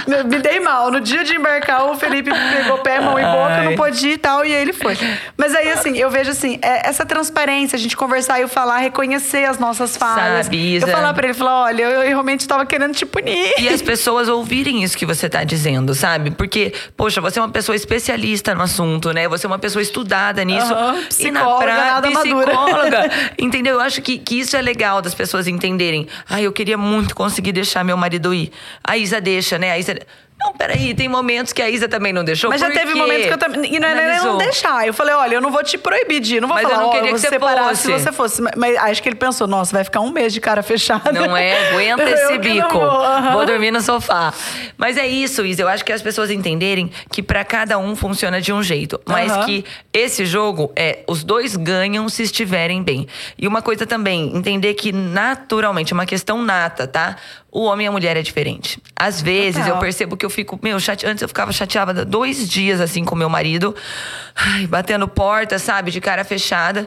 S1: Me- dei mal. No dia de embarcar, o Felipe pegou pé, mão e boca,
S2: Ai.
S1: não podia ir e tal, e aí ele foi. Mas aí, assim, eu vejo assim, é- essa transparência, a gente conversar e eu falar, reconhecer as nossas falhas.
S2: Sabe, Isa?
S1: Eu falar pra ele, falar, olha, eu, eu realmente tava querendo te punir.
S2: E as pessoas ouvirem isso que você tá dizendo, sabe? Porque, poxa, você é uma pessoa especialista no assunto, né? Você é uma pessoa estudada nisso.
S1: Aham,
S2: e na
S1: psicóloga, nada madura.
S2: psicóloga. entendeu? Eu acho que, que isso é legal das pessoas entenderem. Ai, eu queria muito conseguir deixar meu marido ir. A Isa deixa, né? A Isa. Não, peraí, tem momentos que a Isa também não deixou.
S1: Mas já teve momentos que eu também. E não era nem não deixar. Eu falei, olha, eu não vou te proibir de ir. Não vou
S2: Mas eu
S1: falar,
S2: não
S1: ó,
S2: queria
S1: eu
S2: que você
S1: separar
S2: fosse.
S1: se você fosse. Mas, acho que ele pensou, nossa, vai ficar um mês de cara fechada.
S2: Não é? Aguenta
S1: Eu
S2: esse
S1: não
S2: bico.
S1: vou, aham.
S2: Vou dormir no sofá. Mas é isso, Isa. Eu acho que as pessoas entenderem que pra cada um funciona de um jeito. Mas
S1: Aham.
S2: que esse jogo é os dois ganham se estiverem bem. E uma coisa também, entender que naturalmente, é uma questão nata, tá? O homem e a mulher é diferente. Às vezes
S1: Total.
S2: eu percebo que eu fico, meu, chate... antes eu ficava chateada dois dias assim com meu marido, ai, batendo porta, sabe, de cara fechada.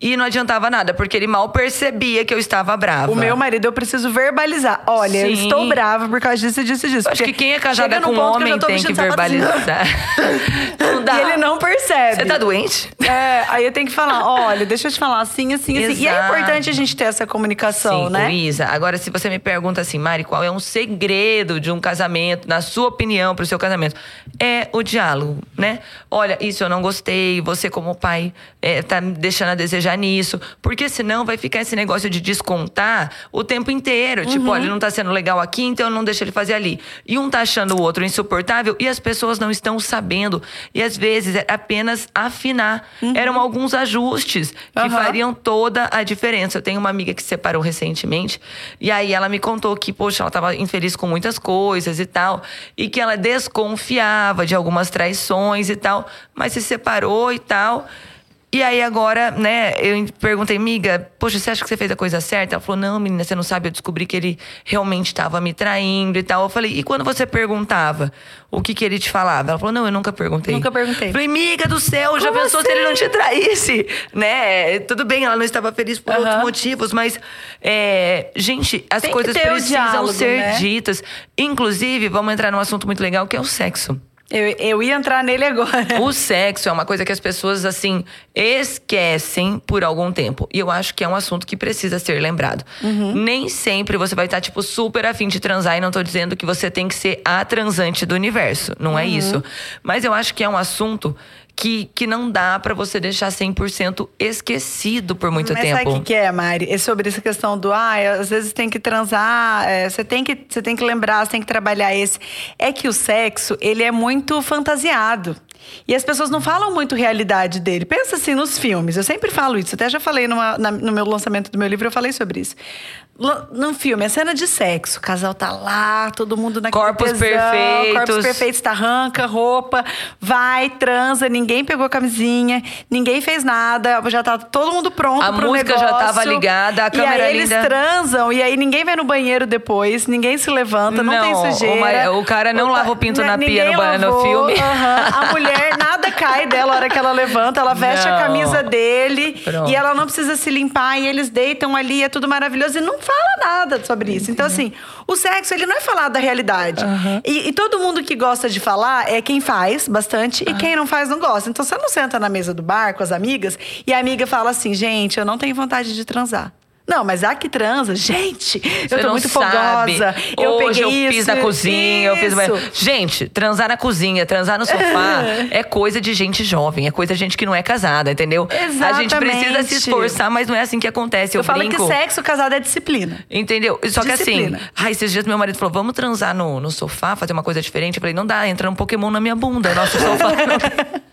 S2: E não adiantava nada, porque ele mal percebia que eu estava brava.
S1: O meu marido, eu preciso verbalizar. Olha, eu
S2: Sim.
S1: estou brava por causa disso, disso e disso.
S2: Eu acho que quem é casada com um
S1: que eu
S2: homem
S1: tô
S2: tem que verbalizar. não dá.
S1: E ele não percebe.
S2: Você tá doente?
S1: É, aí eu tenho que falar, olha, deixa eu te falar assim, assim, assim. E é
S2: Exato.
S1: importante a gente ter essa comunicação,
S2: Sim,
S1: né?
S2: Luísa. Agora, se você me pergunta assim, Mari, qual é um segredo de um casamento, na sua opinião, pro seu casamento? É o diálogo, né? Olha, isso eu não gostei, você como pai é, tá me deixando a desejar nisso. Porque senão vai ficar esse negócio de descontar o tempo inteiro. Tipo,
S1: Uhum.
S2: olha, não tá sendo legal aqui, então eu não deixo ele fazer ali. E um tá achando o outro insuportável e as pessoas não estão sabendo. E às vezes é apenas afinar. Eram alguns ajustes que
S1: Uhum.
S2: Fariam toda a diferença. Eu tenho uma amiga que se separou recentemente e aí ela me contou que, poxa, ela estava infeliz com muitas coisas e tal, e que ela desconfiava de algumas traições e tal, mas se separou e tal. E aí agora, né, eu perguntei, amiga, poxa, você acha que você fez a coisa certa? Ela falou, não, menina, você não sabe, eu descobri que ele realmente estava me traindo e tal. Eu falei, e quando você perguntava, o que que ele te falava? Ela falou, não, eu nunca perguntei.
S1: Nunca perguntei.
S2: Falei, amiga do céu, já
S1: Como
S2: pensou se ele não
S1: assim?
S2: te traísse? Né? Tudo bem, ela não estava feliz por
S1: Aham.
S2: outros motivos, mas, é, gente, as
S1: Tem
S2: coisas precisam
S1: diálogo,
S2: ser
S1: né?
S2: ditas. Inclusive, vamos entrar num assunto muito legal que é o sexo.
S1: Eu, eu ia entrar nele agora.
S2: O sexo é uma coisa que as pessoas, assim, esquecem por algum tempo. E eu acho que é um assunto que precisa ser lembrado.
S1: Uhum.
S2: Nem sempre você vai estar, tipo, super afim de transar. E não tô dizendo que você tem que ser a transante do universo. Não
S1: Uhum.
S2: é isso. Mas eu acho que é um assunto que, que não dá pra você deixar 100% esquecido por muito
S1: Mas
S2: tempo.
S1: sabe o que, que é, Mari? É sobre essa questão do, ah, às vezes tem que transar, é, você tem que, você tem que lembrar, você tem que trabalhar esse. É que o sexo, ele é muito fantasiado. E as pessoas não falam muito realidade dele. Pensa assim nos filmes. Eu sempre falo isso. Até já falei numa- na- no meu lançamento do meu livro, eu falei sobre isso. Num filme, a cena de sexo, o casal tá lá, todo mundo naquele
S2: Corpos
S1: tesão,
S2: perfeitos.
S1: corpos perfeitos, tá arranca roupa, vai, transa, ninguém pegou camisinha, ninguém fez nada, já tá todo mundo pronto
S2: A
S1: pro
S2: música já tava ligada, a
S1: e
S2: câmera
S1: aí eles transam, e aí ninguém vai no banheiro depois, ninguém se levanta, não, tem
S2: Não,
S1: sujeira.
S2: o o cara não
S1: ta-
S2: lava o pinto na
S1: ninguém
S2: pia no ba- no
S1: lavou,
S2: filme.
S1: aham. A mulher mulher, nada cai dela a hora que ela levanta, ela veste
S2: Não.
S1: a camisa dele
S2: Pronto.
S1: e ela não precisa se limpar e eles deitam ali, é tudo maravilhoso e não fala nada sobre isso. Então, assim, o sexo, ele não é falar da realidade. E, e todo mundo que gosta de falar é quem faz bastante e quem não faz não gosta. Então, você não senta na mesa do bar com as amigas e a amiga fala assim, gente, eu não tenho vontade de transar. Não, mas a que transa, gente,
S2: Você
S1: eu tô muito
S2: sabe.
S1: fogosa. Eu
S2: Hoje
S1: peguei
S2: eu fiz
S1: isso,
S2: na cozinha, eu fiz.
S1: isso.
S2: Gente, transar na cozinha, transar no sofá é coisa de gente jovem, é coisa de gente que não é casada, entendeu? A gente precisa se
S1: Exatamente.
S2: esforçar, mas não é assim que acontece. Eu,
S1: Eu falo que sexo casado é disciplina.
S2: Entendeu? Só que assim, ai, esses dias meu marido falou: vamos transar no, no sofá, fazer uma coisa diferente. Eu falei, não dá, entra um Pokémon na minha bunda. Nosso sofá.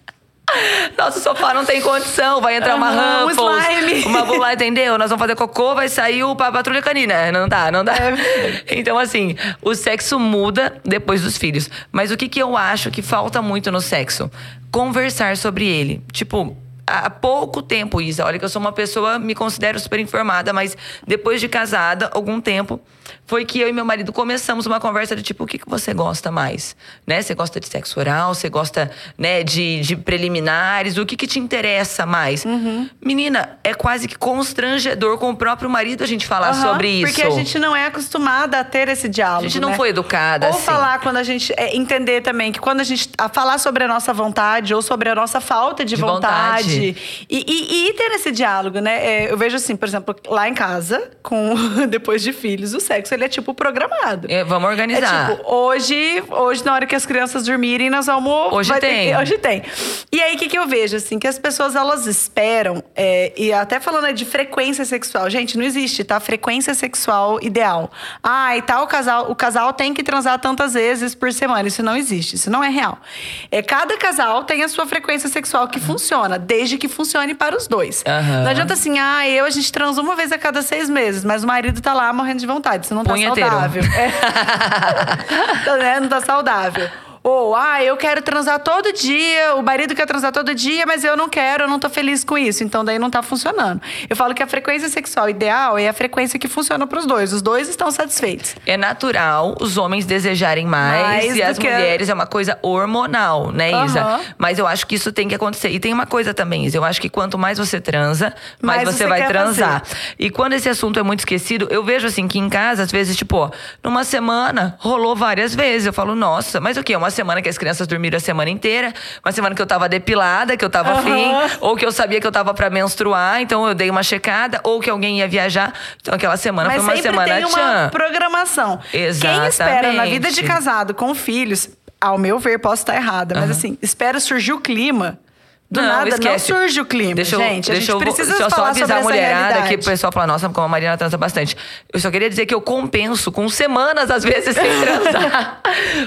S2: Nosso sofá não tem condição, vai entrar uma
S1: Aham, um
S2: uma bula, entendeu? Nós vamos fazer cocô, vai sair o pa- patrulha canina. Não dá, não dá.
S1: É.
S2: Então, assim, o sexo muda depois dos filhos. Mas o que, que eu acho que falta muito no sexo? Conversar sobre ele. Tipo, há pouco tempo, Isa, olha que eu sou uma pessoa, me considero super informada, mas depois de casada, algum tempo, foi que eu e meu marido começamos uma conversa do tipo, o que, que você gosta mais? Né? Você gosta de sexo oral? Você gosta né, de, de preliminares? O que, que te interessa mais?
S1: Uhum.
S2: Menina, é quase que constrangedor com o próprio marido a gente falar
S1: Aham,
S2: sobre isso.
S1: Porque a gente não é acostumada a ter esse diálogo.
S2: A gente não
S1: né?
S2: foi educada
S1: Ou
S2: assim.
S1: falar quando a gente. é, entender também que quando a gente. A falar sobre a nossa vontade ou sobre a nossa falta de,
S2: De
S1: vontade.
S2: vontade.
S1: E, e- e ter esse diálogo, né? É, eu vejo assim, por exemplo, lá em casa, com depois de filhos, o sexo ele é tipo programado.
S2: É, vamos organizar.
S1: É tipo, hoje, hoje, na hora que as crianças dormirem, nós vamos.
S2: Hoje
S1: vai
S2: tem.
S1: hoje tem. E aí, o que, que eu vejo? Assim, que as pessoas elas esperam, é, e até falando de frequência sexual, gente, não existe, tá? Frequência sexual ideal. Ah, e tal, o casal, o casal tem que transar tantas vezes por semana. Isso não existe, isso não é real. É, cada casal tem a sua frequência sexual que funciona, desde que funcione para os dois.
S2: Aham.
S1: Não adianta assim, ah, eu a gente transa uma vez a cada seis meses, mas o marido tá lá morrendo de vontade. Isso não tá
S2: Punheteiro.
S1: saudável. É. Tá, né? Não tá saudável. Ou, ah, eu quero transar todo dia, o marido quer transar todo dia, mas eu não quero, eu não tô feliz com isso. Então daí não tá funcionando. Eu falo que a frequência sexual ideal é a frequência que funciona pros dois. Os dois estão satisfeitos.
S2: É natural os homens desejarem mais,
S1: Mais
S2: e as
S1: que-
S2: mulheres é uma coisa hormonal, né, Isa?
S1: Aham.
S2: Mas eu acho que isso tem que acontecer. E tem uma coisa também, Isa, eu acho que quanto mais você transa, mais,
S1: Mais
S2: você,
S1: você
S2: vai transar. E quando esse assunto é muito esquecido, eu vejo assim que em casa, às vezes, tipo, ó, numa semana rolou várias vezes. Eu falo, nossa, mas o quê? Uma semana que as crianças dormiram a semana inteira, uma semana que eu tava depilada, que eu tava
S1: Aham.
S2: afim, ou que eu sabia que eu tava pra menstruar, então eu dei uma checada, ou que alguém ia viajar. Então aquela semana
S1: Mas
S2: foi uma semana
S1: tem uma
S2: tchan.
S1: programação. Quem espera na vida de
S2: Exatamente.
S1: casado com filhos, ao meu ver, posso estar errada, mas
S2: Aham.
S1: assim, espera surgir o clima. Do
S2: Não,
S1: nada,
S2: esquece.
S1: não surge o clima,
S2: Deixa eu,
S1: gente. A
S2: deixa
S1: gente
S2: eu,
S1: precisa
S2: deixa eu só
S1: falar
S2: avisar
S1: sobre
S2: a mulherada que o pessoal fala, nossa, como a Marina transa bastante. Eu só queria dizer que eu compenso com semanas, às vezes, sem transar.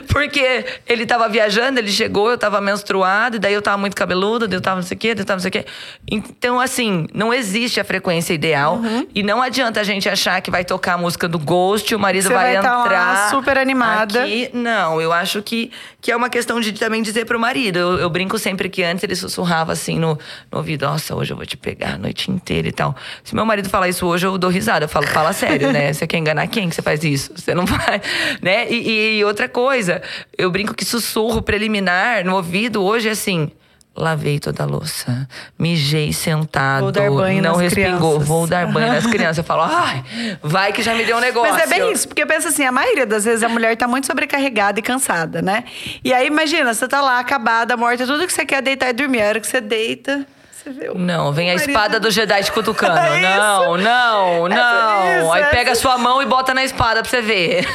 S2: Porque ele tava viajando, ele chegou, eu tava menstruada, e daí eu tava muito cabeluda, daí eu tava não sei o quê, daí eu tava não sei o quê. Então, assim, não existe a frequência ideal.
S1: Uhum.
S2: E não adianta a gente achar que vai tocar a música do Ghost, o marido
S1: Você vai tá lá
S2: entrar.
S1: super animada.
S2: Aqui, não, eu acho que, que é uma questão de também dizer pro marido. Eu, eu brinco sempre que antes ele sussurrava assim no, no ouvido: Nossa, hoje eu vou te pegar a noite inteira e tal. Se meu marido falar isso hoje, eu dou risada. Eu falo: Fala sério, né? Você quer enganar quem que você faz isso? Você não vai. Né? E, e outra coisa, eu brinco que sussurro preliminar no ouvido hoje é assim. Lavei toda a louça, mijei sentado,
S1: Vou dar banho
S2: não
S1: nas
S2: respingou,
S1: crianças.
S2: vou dar banho nas crianças. Eu falo, ai, vai que já me deu um negócio.
S1: Mas é bem isso, porque pensa assim, a maioria das vezes a mulher tá muito sobrecarregada e cansada, né? E aí, imagina, você tá lá acabada, morta, tudo que você quer é deitar e dormir. A hora que você deita, você vê o.
S2: Não, vem a
S1: marido-
S2: espada do Jedi te cutucando.
S1: É
S2: não, não,
S1: Essa-
S2: não.
S1: isso,
S2: Aí pega a sua mão e bota na espada pra você ver.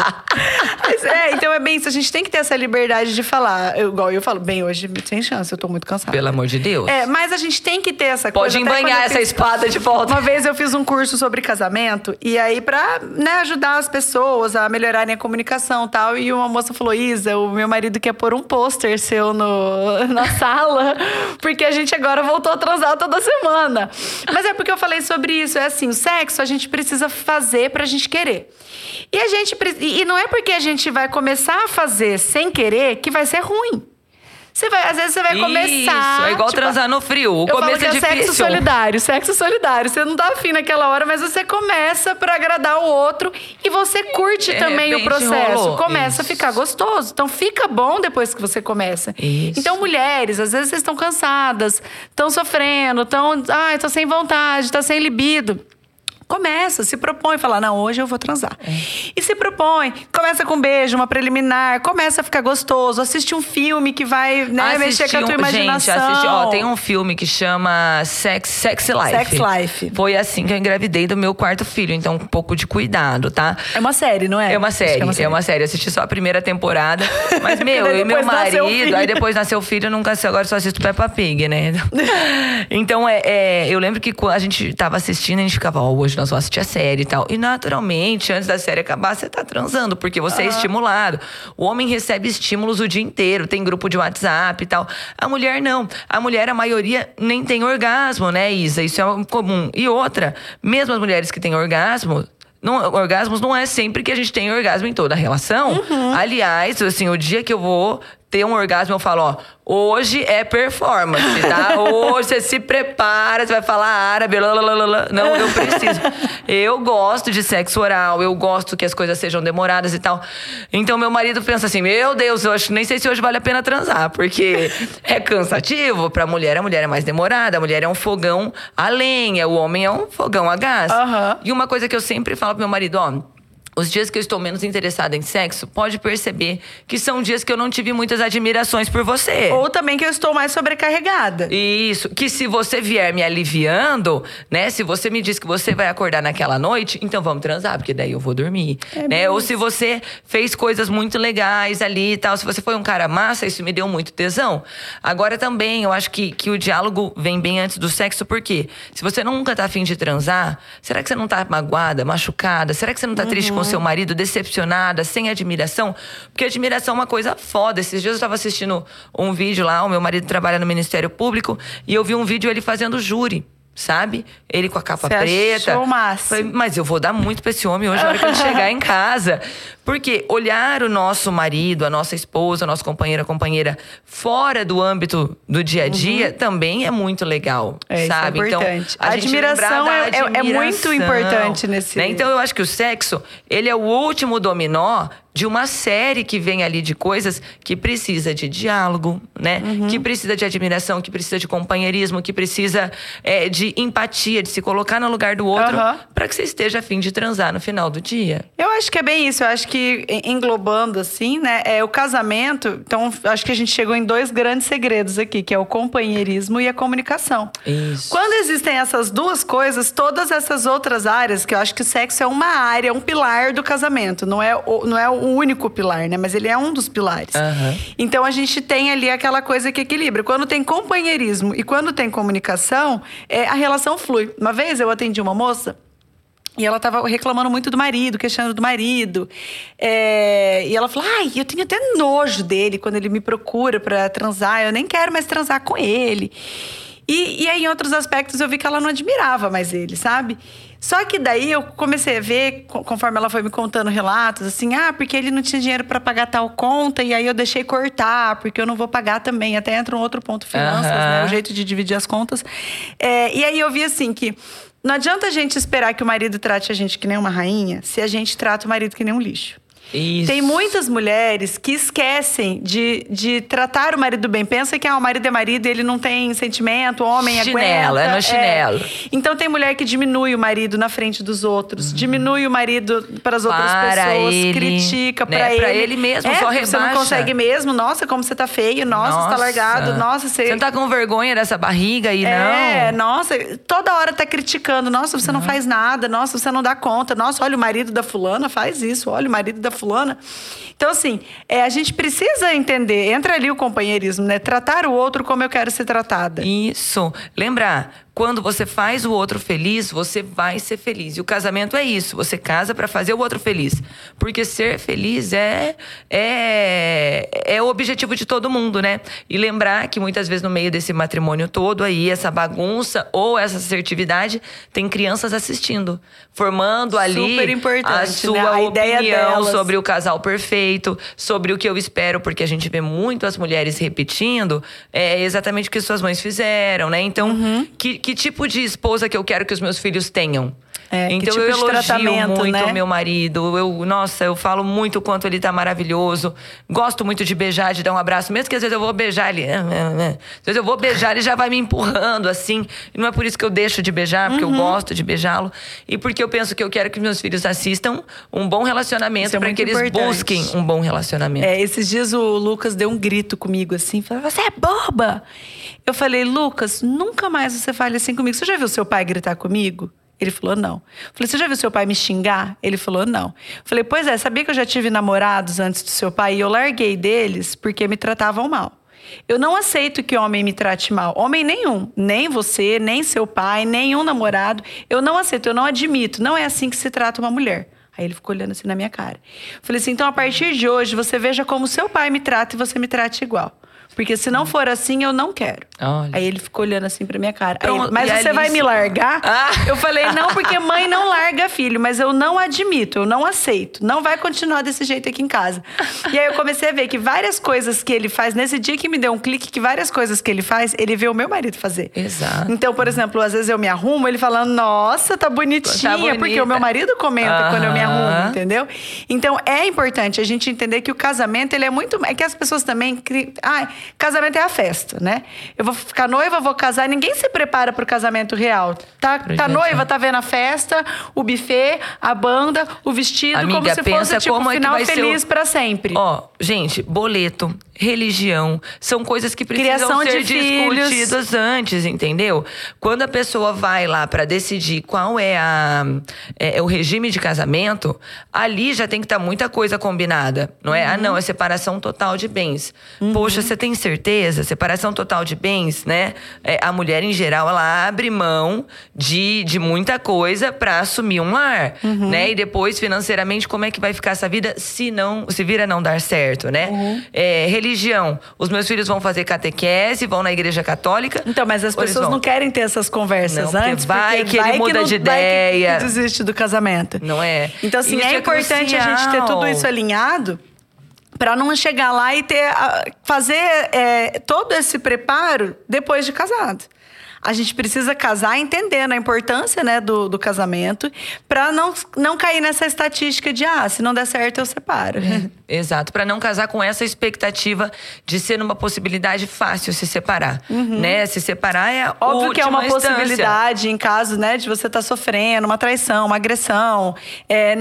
S1: Mas é, então é bem isso. A gente tem que ter essa liberdade de falar. Eu, igual eu falo, bem, hoje sem chance, eu tô muito cansada.
S2: Pelo amor de Deus.
S1: É, mas a gente tem que ter essa
S2: Pode
S1: coisa. quando
S2: embanhar essa
S1: fiz-
S2: espada de volta.
S1: Uma vez eu fiz um curso sobre casamento, e aí, pra né, ajudar as pessoas a melhorarem a comunicação e tal, e uma moça falou: Isa, o meu marido quer pôr um pôster seu no, na sala, porque a gente agora voltou a transar toda semana. Mas é porque eu falei sobre isso. É assim, o sexo a gente precisa fazer pra gente querer. E a gente pre- e e não é porque a gente vai começar a fazer sem querer que vai ser ruim. Você vai, às vezes você vai começar.
S2: Isso, é igual
S1: tipo,
S2: transar no frio. O começo é
S1: é
S2: difícil.
S1: sexo solidário, sexo solidário. Você não tá afim naquela hora, mas você começa pra agradar o outro e você curte também o processo.
S2: rolou.
S1: Começa a
S2: Isso.
S1: ficar gostoso. Então fica bom depois que você começa.
S2: Isso.
S1: Então, mulheres, às vezes vocês estão cansadas, estão sofrendo, estão. Ai, tô sem vontade, tá sem libido. Começa, se propõe, fala, não, hoje eu vou transar.
S2: É.
S1: E se propõe, começa com um beijo, uma preliminar, começa a ficar gostoso, assiste um filme que vai né, mexer com a tua
S2: um-
S1: imaginação.
S2: Gente, assisti, ó, tem um filme que chama Sex, Sex Life.
S1: Sex Life.
S2: Foi assim que eu engravidei do meu quarto filho, então um pouco de cuidado, tá?
S1: É uma série, não é?
S2: É uma
S1: que
S2: série, é uma série. Eu assisti só a primeira temporada. Mas, meu, eu e meu marido. Aí depois nasceu o filho, nunca sei, agora só assisto Peppa Pig, né? Então, é, é, eu lembro que quando a gente tava assistindo, a gente ficava, ó, hoje nós vamos assistir a série e tal. E naturalmente, antes da série acabar, você tá transando, porque você é estimulado. O homem recebe estímulos o dia inteiro, tem grupo de WhatsApp e tal. A mulher não. A mulher, a maioria, nem tem orgasmo, né, Isa? Isso é comum. E outra, mesmo as mulheres que têm orgasmo, não, orgasmos não é sempre que a gente tem orgasmo em toda a relação. Aliás, assim, o dia que eu vou ter um orgasmo, eu falo, ó, hoje é performance, tá? Hoje você se prepara, você vai falar árabe, lá. Não, eu preciso. Eu gosto de sexo oral, eu gosto que as coisas sejam demoradas e tal. Então, meu marido pensa assim, meu Deus, eu acho, nem sei se hoje vale a pena transar, porque é cansativo pra mulher, a mulher é mais demorada, a mulher é um fogão a lenha, o homem é um fogão a gás.
S1: Aham.
S2: E uma coisa que eu sempre falo pro meu marido, ó. Os dias que eu estou menos interessada em sexo, pode perceber que são dias que eu não tive muitas admirações por você.
S1: Ou também que eu estou mais sobrecarregada.
S2: Isso, que se você vier me aliviando, né? Se você me diz que você vai acordar naquela noite, então vamos transar, porque daí eu vou dormir,
S1: É
S2: né? Ou se você fez coisas muito legais ali e tal, se você foi um cara massa, isso me deu muito tesão. Agora também, eu acho que, que o diálogo vem bem antes do sexo, porque se você nunca tá afim de transar, será que você não tá magoada, machucada? Será que você não tá triste com seu marido, decepcionada, sem admiração? Porque admiração é uma coisa foda. Esses dias eu tava assistindo um vídeo lá, o meu marido trabalha no Ministério Público, e eu vi um vídeo ele fazendo júri. Sabe? Ele com a capa
S1: Você
S2: preta.
S1: achou massa.
S2: Falei, mas eu vou dar muito pra esse homem hoje, na hora que ele chegar em casa. Porque olhar o nosso marido, a nossa esposa, a nossa companheira, companheira, fora do âmbito do dia a dia, também é muito legal.
S1: Uhum. É, isso é
S2: sabe?
S1: importante.
S2: Então, a,
S1: A admiração é- é- é muito
S2: admiração,
S1: importante nesse-
S2: né? Então eu acho que o sexo, ele é o último dominó de uma série que vem ali de coisas que precisa de diálogo, né?
S1: Uhum.
S2: Que precisa de admiração, que precisa de companheirismo, que precisa é, de empatia, de se colocar no lugar do outro,
S1: Aham.
S2: pra que você esteja afim de transar no final do dia.
S1: Eu acho que é bem isso. Eu acho que en- englobando assim, né, é o casamento. Então, acho que a gente chegou em dois grandes segredos aqui, que é o companheirismo e a comunicação.
S2: Isso.
S1: Quando existem essas duas coisas, todas essas outras áreas, que eu acho que o sexo é uma área, um pilar do casamento, não é o, não é o único pilar, né? Mas ele é um dos pilares.
S2: Aham.
S1: Então a gente tem ali aquela coisa que equilibra. Quando tem companheirismo e quando tem comunicação, é, a relação flui. Uma vez eu atendi uma moça. E ela tava reclamando muito do marido, questionando do marido. É, e ela falou: ai, eu tenho até nojo dele quando ele me procura pra transar. Eu nem quero mais transar com ele. E, e aí, em outros aspectos, eu vi que ela não admirava mais ele, sabe? Só que daí eu comecei a ver, co- conforme ela foi me contando relatos, assim, ah, porque ele não tinha dinheiro pra pagar tal conta, e aí eu deixei cortar, porque eu não vou pagar também. Até entra um outro ponto, finanças,
S2: Aham.
S1: né? O jeito de dividir as contas. É, e aí eu vi assim que não adianta a gente esperar que o marido trate a gente que nem uma rainha, se a gente trata o marido que nem um lixo.
S2: Isso.
S1: Tem muitas mulheres que esquecem de, de tratar o marido bem. Pensa que ah, o marido é marido e ele não tem sentimento, o homem
S2: Chinelo,
S1: aguenta.
S2: é no chinelo.
S1: Então tem mulher que diminui o marido na frente dos outros, diminui o marido para as outras
S2: Para
S1: pessoas,
S2: ele,
S1: critica
S2: né?
S1: pra ele.
S2: Pra ele mesmo,
S1: é,
S2: só
S1: porque Você não
S2: rebaixa.
S1: consegue mesmo. Nossa, como você tá feio. Nossa, você tá largado. Nossa, você.
S2: Você não tá com vergonha dessa barriga aí,
S1: É,
S2: não?
S1: nossa, toda hora tá criticando. Nossa, você não faz nada. Nossa, você não dá conta. Nossa, olha o marido da fulana faz isso. Olha o marido da fulana. Então, assim, é, a gente precisa entender. Entra ali o companheirismo, né? Tratar o outro como eu quero ser tratada.
S2: Isso. Lembrar, quando você faz o outro feliz, você vai ser feliz. E o casamento é isso. Você casa para fazer o outro feliz. Porque ser feliz é, é, é o objetivo de todo mundo, né? E lembrar que muitas vezes no meio desse matrimônio todo aí, essa bagunça ou essa assertividade, tem crianças assistindo. Formando ali a
S1: né?
S2: sua
S1: né? a
S2: opinião sobre o casal perfeito, sobre o que eu espero, porque a gente vê muito as mulheres repetindo é exatamente o que suas mães fizeram, né? Então, uhum. que, que tipo de esposa que eu quero que os meus filhos tenham?
S1: É,
S2: então
S1: tipo
S2: eu elogio muito
S1: né?
S2: meu marido. Eu, nossa, eu falo muito o quanto ele tá maravilhoso. Gosto muito de beijar, de dar um abraço, mesmo que às vezes eu vou beijar ele. Às vezes eu vou beijar, ele já vai me empurrando assim. Não é por isso que eu deixo de beijar, porque uhum. eu gosto de beijá-lo. E porque eu penso que eu quero que meus filhos assistam um bom relacionamento é para que eles
S1: importante.
S2: busquem um bom relacionamento.
S1: É, esses dias o Lucas deu um grito comigo assim, falou: "Você é boba". Eu falei: "Lucas, nunca mais você fale assim comigo. Você já viu seu pai gritar comigo?" Ele falou, não. Falei, você já viu seu pai me xingar? Ele falou, não. Falei, pois é, sabia que eu já tive namorados antes do seu pai e eu larguei deles porque me tratavam mal. Eu não aceito que homem me trate mal. Homem nenhum. Nem você, nem seu pai, nenhum namorado. Eu não aceito, eu não admito. Não é assim que se trata uma mulher. Aí ele ficou olhando assim na minha cara. Falei assim: então a partir de hoje você veja como seu pai me trata e você me trate igual. Porque se não for assim, eu não quero.
S2: Olha.
S1: Aí ele ficou olhando assim pra minha cara. Ele, mas
S2: e
S1: você
S2: Alice?
S1: vai me largar?
S2: Ah.
S1: Eu falei, não, porque mãe não larga filho, mas eu não admito, eu não aceito. Não vai continuar desse jeito aqui em casa. E aí eu comecei a ver que várias coisas que ele faz, nesse dia que me deu um clique, que várias coisas que ele faz, ele vê o meu marido fazer.
S2: Exato.
S1: Então, por exemplo, às vezes eu me arrumo, ele fala, nossa, tá bonitinha,
S2: Tá
S1: porque o meu marido comenta quando eu me arrumo, entendeu? Então é importante a gente entender que o casamento ele é muito. É que as pessoas também. Ai, casamento é a festa, né? Eu vou ficar noiva, vou casar, ninguém se prepara pro casamento real. Tá, tá noiva, tá vendo a festa, o buffet, a banda, o vestido, como
S2: Amiga,
S1: se
S2: pensa
S1: fosse tipo
S2: como é que
S1: final
S2: vai ser o-
S1: feliz pra sempre.
S2: Ó, gente, boleto, religião, são coisas que precisam
S1: Criação
S2: ser
S1: de filhos.
S2: discutidas antes, entendeu? Quando a pessoa vai lá pra decidir qual é, a, é, é o regime de casamento, ali já tem que estar muita coisa combinada, não é? Ah,
S1: Uhum.
S2: não, é separação total de bens. Poxa, você tem certeza? Separação total de bens, né? É, a mulher, em geral, ela abre mão de, de muita coisa pra assumir um lar,
S1: Uhum.
S2: né? E depois, financeiramente, como é que vai ficar essa vida se não se vira não dar certo, né?
S1: Uhum.
S2: É, religião. Os meus filhos vão fazer catequese, vão na igreja católica.
S1: Então, mas as pessoas não querem ter essas conversas
S2: Não, porque
S1: antes.
S2: vai
S1: porque
S2: que ele muda
S1: não-
S2: de
S1: vai que-
S2: ideia.
S1: Que desiste do casamento.
S2: Não é?
S1: Então, assim,
S2: Isso
S1: é
S2: é
S1: importante a gente ter tudo isso alinhado para não chegar lá e ter a- fazer é, todo esse preparo depois de casado. A gente precisa casar entendendo a importância né, do, do casamento para não, não cair nessa estatística de ah, se não der certo, eu separo.
S2: Exato, Pra não casar com essa expectativa de ser uma possibilidade fácil se separar, né? Se separar é
S1: Uhum. Óbvio que é uma
S2: instância.
S1: possibilidade em caso né, de você estar sofrendo uma traição, uma agressão. É,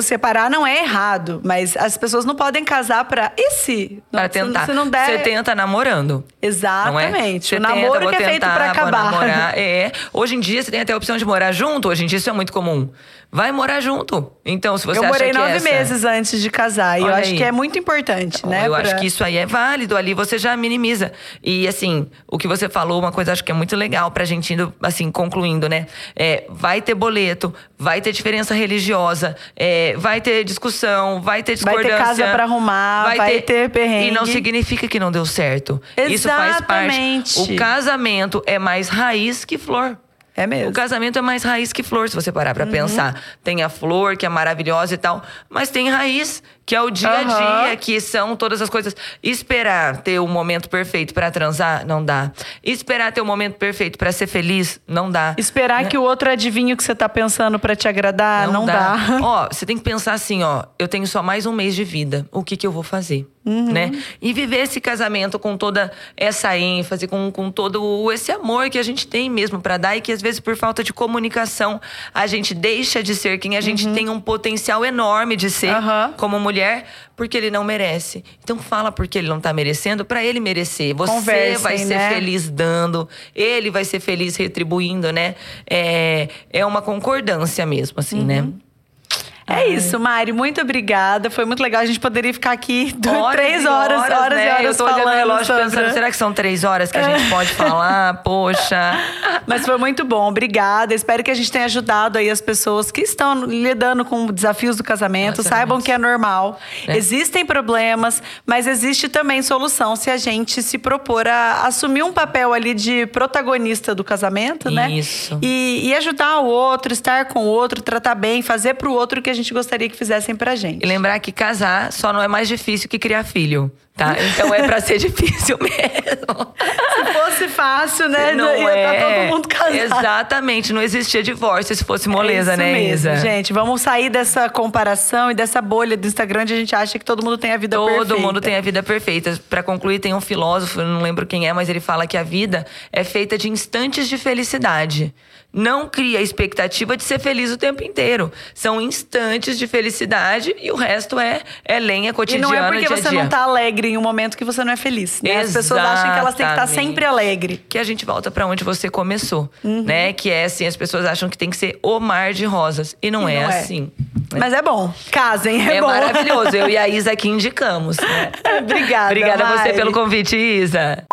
S1: separar não é errado, mas as pessoas não podem casar para e se?
S2: Pra
S1: Se-
S2: tentar.
S1: Se não der.
S2: Você tenta namorando. Não é?
S1: Exatamente.
S2: Você
S1: o namoro
S2: tenta,
S1: que é feito para
S2: vou
S1: acabar.
S2: namorar. É. Hoje em dia você tem até a opção de morar junto. Hoje em dia isso é muito comum. Vai morar junto. Então, se você
S1: eu
S2: acha
S1: morei
S2: que
S1: nove
S2: essa...
S1: meses antes de casar. E eu
S2: Olha
S1: acho
S2: aí.
S1: que é muito importante, né?
S2: Eu acho
S1: pra-
S2: que isso aí é válido. Ali você já minimiza. E assim, o que você falou, uma coisa acho que é muito legal pra gente indo, assim, concluindo, né? É, vai ter boleto, vai ter diferença religiosa, é, vai ter discussão, vai ter
S1: Vai ter
S2: discordância.
S1: casa pra arrumar, vai ter perrengue.
S2: E não significa que não deu certo. Isso faz parte.
S1: Exatamente.
S2: O casamento é mais raiz que flor.
S1: É mesmo.
S2: O casamento é mais raiz que flor, se você parar pra pensar. Tem a flor, que é maravilhosa e tal, mas tem raiz, que é o dia a dia, que são todas as coisas. Esperar ter o momento perfeito pra transar, não dá. Esperar ter o momento perfeito pra ser feliz, não dá.
S1: Esperar que o outro adivinhe o que você tá pensando para te agradar, não, dá.
S2: Ó, você tem que pensar assim, ó, eu tenho só mais um mês de vida. O que que eu vou fazer?
S1: Uhum.
S2: Né? E viver esse casamento com toda essa ênfase, com, com todo esse amor que a gente tem mesmo pra dar e que às vezes por falta de comunicação a gente deixa de ser quem a gente tem um potencial enorme de ser
S1: Uhum.
S2: Como mulher, porque ele não merece. Então fala porque ele não tá merecendo pra ele merecer. Você
S1: Conversem,
S2: vai ser
S1: né?
S2: feliz dando, ele vai ser feliz retribuindo, né? É, é uma concordância mesmo, assim, né?
S1: É isso, Mari. Muito obrigada. Foi muito legal. A gente poderia ficar aqui
S2: Horas
S1: três
S2: e
S1: horas, horas,
S2: né?
S1: e horas
S2: Eu tô olhando o
S1: falando
S2: relógio
S1: sobre...
S2: pensando, será que são três horas que a gente pode falar? Poxa.
S1: Mas foi muito bom, obrigada. Espero que a gente tenha ajudado aí as pessoas que estão lidando com desafios do casamento.
S2: Nossa,
S1: Saibam
S2: nossa.
S1: que é normal.
S2: É.
S1: Existem problemas, mas existe também solução se a gente se propor a assumir um papel ali de protagonista do casamento, né?
S2: Isso.
S1: E, e ajudar o outro, estar com o outro, tratar bem, fazer pro outro que a gente gostaria que fizessem pra gente.
S2: E lembrar que casar só não é mais difícil que criar filho, tá? Então é pra ser difícil mesmo.
S1: Se fosse fácil, né?
S2: Não
S1: Ia
S2: é.
S1: tá todo mundo casado.
S2: Exatamente, não existia divórcio se fosse moleza,
S1: é
S2: né,
S1: mesmo,
S2: Isa?
S1: gente. Vamos sair dessa comparação e dessa bolha do Instagram onde a gente acha que todo mundo tem a vida
S2: Todo
S1: perfeita.
S2: mundo tem a vida perfeita. Pra concluir, tem um filósofo, não lembro quem é, mas ele fala que a vida é feita de instantes de felicidade. Não cria a expectativa de ser feliz o tempo inteiro. São instantes de felicidade e o resto é, é lenha
S1: E
S2: cotidiana,
S1: não é porque
S2: dia
S1: você
S2: dia.
S1: não tá alegre em um momento que você não é feliz. Né? As pessoas acham que elas têm que estar
S2: Exatamente.
S1: sempre alegre.
S2: que a gente volta pra onde você começou,
S1: Uhum.
S2: né? Que é assim, as pessoas acham que tem que ser o mar de rosas e não,
S1: E
S2: é,
S1: não é.
S2: assim.
S1: Mas é bom. Casem, é,
S2: É,
S1: bom.
S2: maravilhoso. Eu e a Isa aqui indicamos. né?
S1: Obrigada.
S2: Obrigada a você pelo convite, Isa.